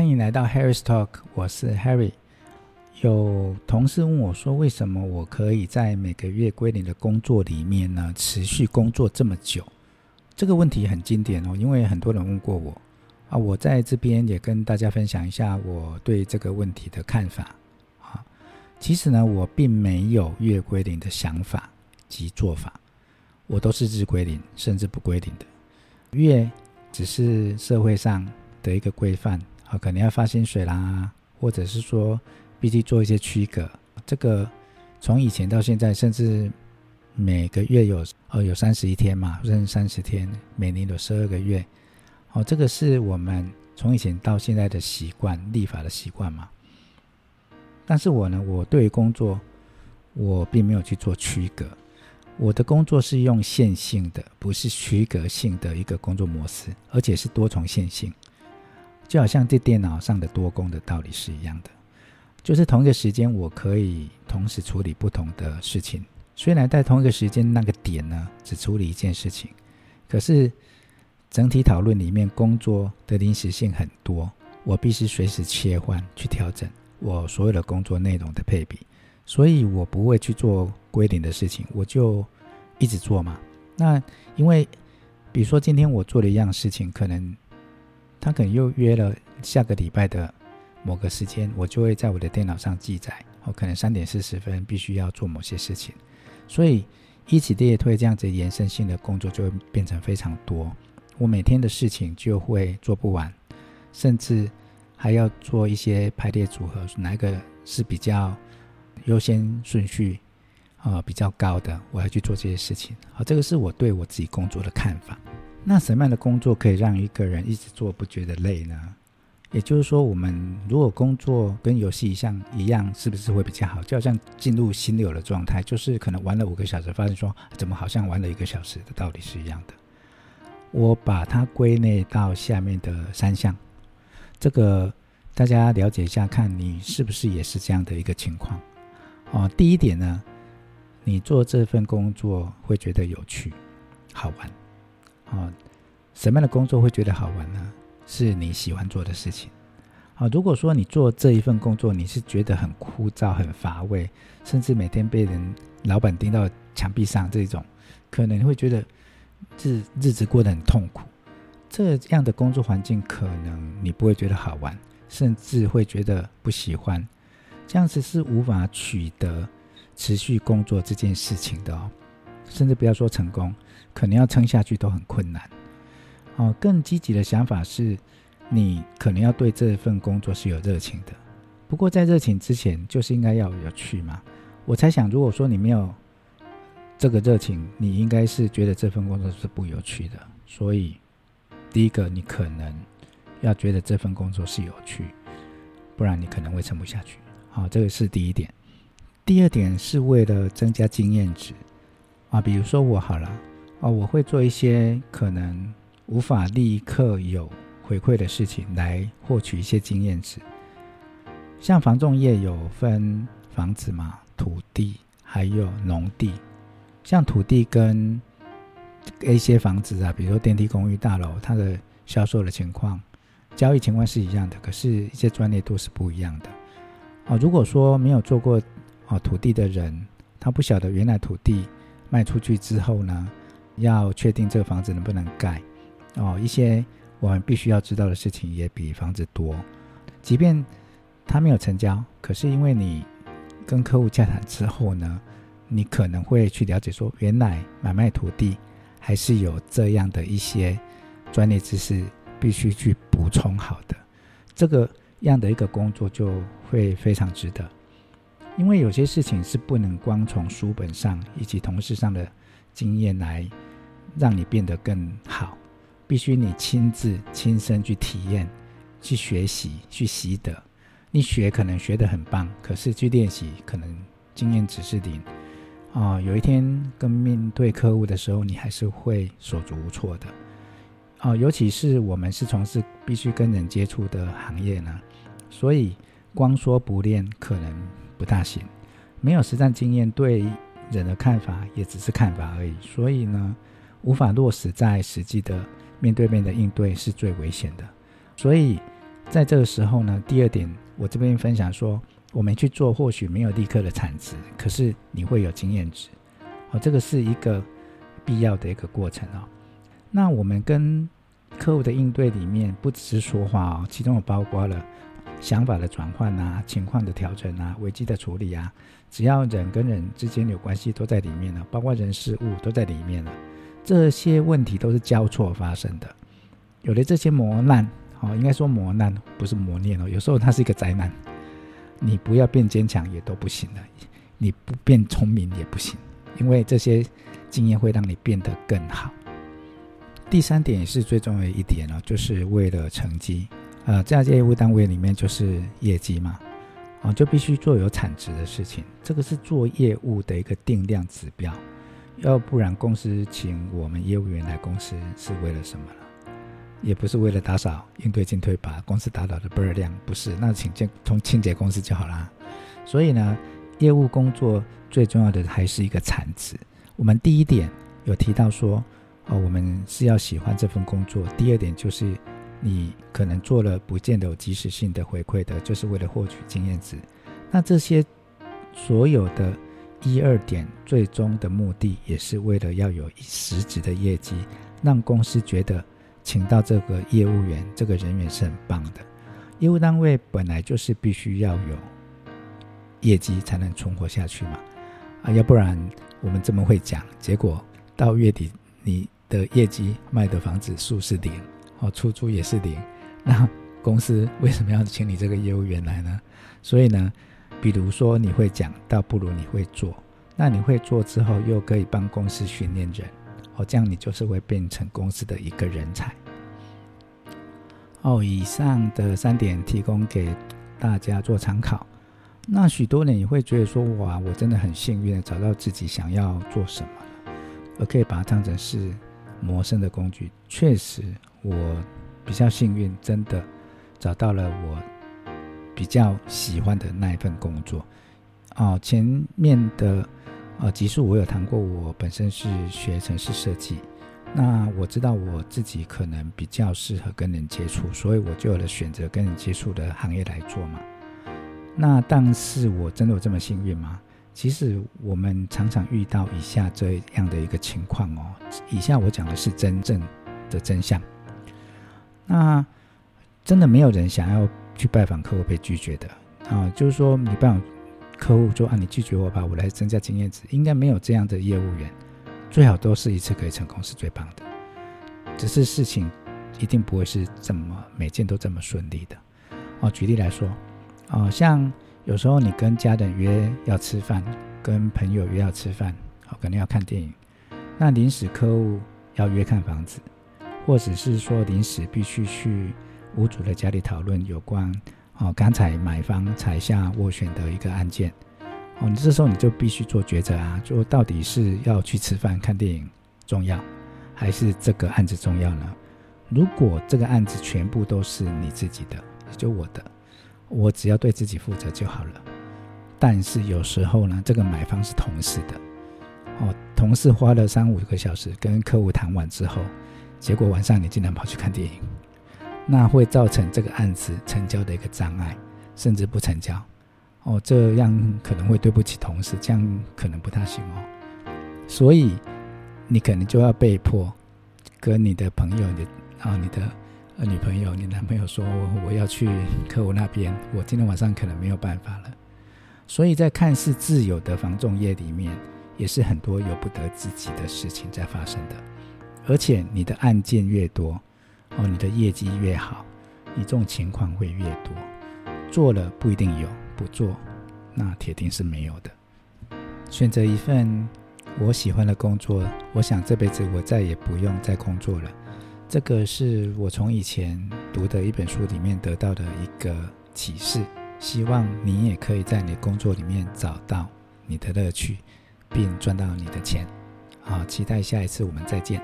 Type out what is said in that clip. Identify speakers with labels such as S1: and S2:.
S1: 欢迎来到 Harry's Talk，我是 Harry。有同事问我说：“为什么我可以在每个月归零的工作里面呢，持续工作这么久？”这个问题很经典哦，因为很多人问过我啊。我在这边也跟大家分享一下我对这个问题的看法啊。其实呢，我并没有月归零的想法及做法，我都是日归零，甚至不归零的。月只是社会上的一个规范。啊，可能要发薪水啦，或者是说，必须做一些区隔。这个从以前到现在，甚至每个月有哦有三十一天嘛，甚至三十天，每年有十二个月。哦，这个是我们从以前到现在的习惯，立法的习惯嘛。但是我呢，我对于工作，我并没有去做区隔。我的工作是用线性的，不是区隔性的一个工作模式，而且是多重线性。就好像在电脑上的多工的道理是一样的，就是同一个时间，我可以同时处理不同的事情。虽然在同一个时间那个点呢，只处理一件事情，可是整体讨论里面，工作的临时性很多，我必须随时切换去调整我所有的工作内容的配比，所以我不会去做归零的事情，我就一直做嘛。那因为比如说今天我做了一样事情，可能。他可能又约了下个礼拜的某个时间，我就会在我的电脑上记载。我可能三点四十分必须要做某些事情，所以一起列推，这样子延伸性的工作就会变成非常多。我每天的事情就会做不完，甚至还要做一些排列组合，哪一个是比较优先顺序啊、比较高的，我要去做这些事情。好，这个是我对我自己工作的看法。那什么样的工作可以让一个人一直做不觉得累呢？也就是说，我们如果工作跟游戏像一样，是不是会比较好？就好像进入心流的状态，就是可能玩了五个小时，发现说怎么好像玩了一个小时的道理是一样的。我把它归类到下面的三项，这个大家了解一下，看你是不是也是这样的一个情况。哦，第一点呢，你做这份工作会觉得有趣、好玩。啊，什么样的工作会觉得好玩呢？是你喜欢做的事情。啊，如果说你做这一份工作，你是觉得很枯燥、很乏味，甚至每天被人老板盯到墙壁上这种，可能会觉得日日子过得很痛苦。这样的工作环境，可能你不会觉得好玩，甚至会觉得不喜欢。这样子是无法取得持续工作这件事情的哦，甚至不要说成功。可能要撑下去都很困难，哦，更积极的想法是，你可能要对这份工作是有热情的。不过在热情之前，就是应该要有趣嘛。我猜想，如果说你没有这个热情，你应该是觉得这份工作是不有趣的。所以，第一个，你可能要觉得这份工作是有趣，不然你可能会撑不下去。好，这个是第一点。第二点是为了增加经验值啊，比如说我好了。哦，我会做一些可能无法立刻有回馈的事情来获取一些经验值。像房仲业有分房子嘛，土地还有农地。像土地跟一些房子啊，比如说电梯公寓大楼，它的销售的情况、交易情况是一样的，可是一些专业度是不一样的。哦，如果说没有做过哦土地的人，他不晓得原来土地卖出去之后呢，要确定这个房子能不能盖哦，一些我们必须要知道的事情也比房子多。即便他没有成交，可是因为你跟客户洽谈之后呢，你可能会去了解说，原来买卖土地还是有这样的一些专业知识必须去补充好的。这个样的一个工作就会非常值得，因为有些事情是不能光从书本上以及同事上的经验来。让你变得更好，必须你亲自亲身去体验、去学习、去习得。你学可能学得很棒，可是去练习可能经验只是零。啊、哦，有一天跟面对客户的时候，你还是会手足无措的。啊、哦，尤其是我们是从事必须跟人接触的行业呢，所以光说不练可能不大行。没有实战经验，对人的看法也只是看法而已。所以呢，无法落实在实际的面对面的应对是最危险的，所以在这个时候呢，第二点，我这边分享说，我们去做或许没有立刻的产值，可是你会有经验值，哦，这个是一个必要的一个过程哦。那我们跟客户的应对里面，不只是说话哦，其中有包括了想法的转换啊、情况的调整啊、危机的处理啊，只要人跟人之间有关系，都在里面了，包括人事物都在里面了。这些问题都是交错发生的，有了这些磨难，哦，应该说磨难不是磨练哦，有时候它是一个灾难。你不要变坚强也都不行了，你不变聪明也不行，因为这些经验会让你变得更好。第三点也是最重要的一点哦，就是为了成绩，呃，在业务单位里面就是业绩嘛，啊，就必须做有产值的事情，这个是做业务的一个定量指标。要不然，公司请我们业务员来公司是为了什么？也不是为了打扫、应对进退，把公司打扫的倍儿亮，不是。那请进从清洁公司就好啦。所以呢，业务工作最重要的还是一个产值。我们第一点有提到说，哦，我们是要喜欢这份工作。第二点就是，你可能做了不见得有及时性的回馈的，就是为了获取经验值。那这些所有的。一二点最终的目的也是为了要有实质的业绩，让公司觉得请到这个业务员这个人员是很棒的。业务单位本来就是必须要有业绩才能存活下去嘛，啊，要不然我们这么会讲，结果到月底你的业绩卖的房子数是零，哦，出租也是零，那公司为什么要请你这个业务员来呢？所以呢？比如说你会讲，倒不如你会做。那你会做之后，又可以帮公司训练人，哦，这样你就是会变成公司的一个人才。哦，以上的三点提供给大家做参考。那许多人也会觉得说，哇，我真的很幸运找到自己想要做什么了，而可以把它当成是谋生的工具。确实，我比较幸运，真的找到了我。比较喜欢的那一份工作，哦，前面的呃集数我有谈过，我本身是学城市设计，那我知道我自己可能比较适合跟人接触，所以我就有了选择跟人接触的行业来做嘛。那但是我真的有这么幸运吗？其实我们常常遇到以下这样的一个情况哦，以下我讲的是真正的真相。那真的没有人想要。去拜访客户被拒绝的啊，就是说你拜访客户说啊，你拒绝我吧，我来增加经验值，应该没有这样的业务员，最好都是一次可以成功是最棒的。只是事情一定不会是这么每件都这么顺利的哦。举例来说，哦，像有时候你跟家人约要吃饭，跟朋友约要吃饭，哦，可能要看电影，那临时客户要约看房子，或者是说临时必须去。屋主的家里讨论有关哦，刚才买方采下斡旋的一个案件哦，你这时候你就必须做抉择啊，就到底是要去吃饭看电影重要，还是这个案子重要呢？如果这个案子全部都是你自己的，也就我的，我只要对自己负责就好了。但是有时候呢，这个买方是同事的哦，同事花了三五个小时跟客户谈完之后，结果晚上你竟然跑去看电影。那会造成这个案子成交的一个障碍，甚至不成交哦。这样可能会对不起同事，这样可能不太行哦。所以你可能就要被迫跟你的朋友、你啊、你的女朋友、你男朋友说：“我要去客户那边，我今天晚上可能没有办法了。”所以在看似自由的房仲业里面，也是很多由不得自己的事情在发生的，而且你的案件越多。哦，你的业绩越好，你这种情况会越多。做了不一定有，不做那铁定是没有的。选择一份我喜欢的工作，我想这辈子我再也不用再工作了。这个是我从以前读的一本书里面得到的一个启示。希望你也可以在你工作里面找到你的乐趣，并赚到你的钱。好，期待下一次我们再见。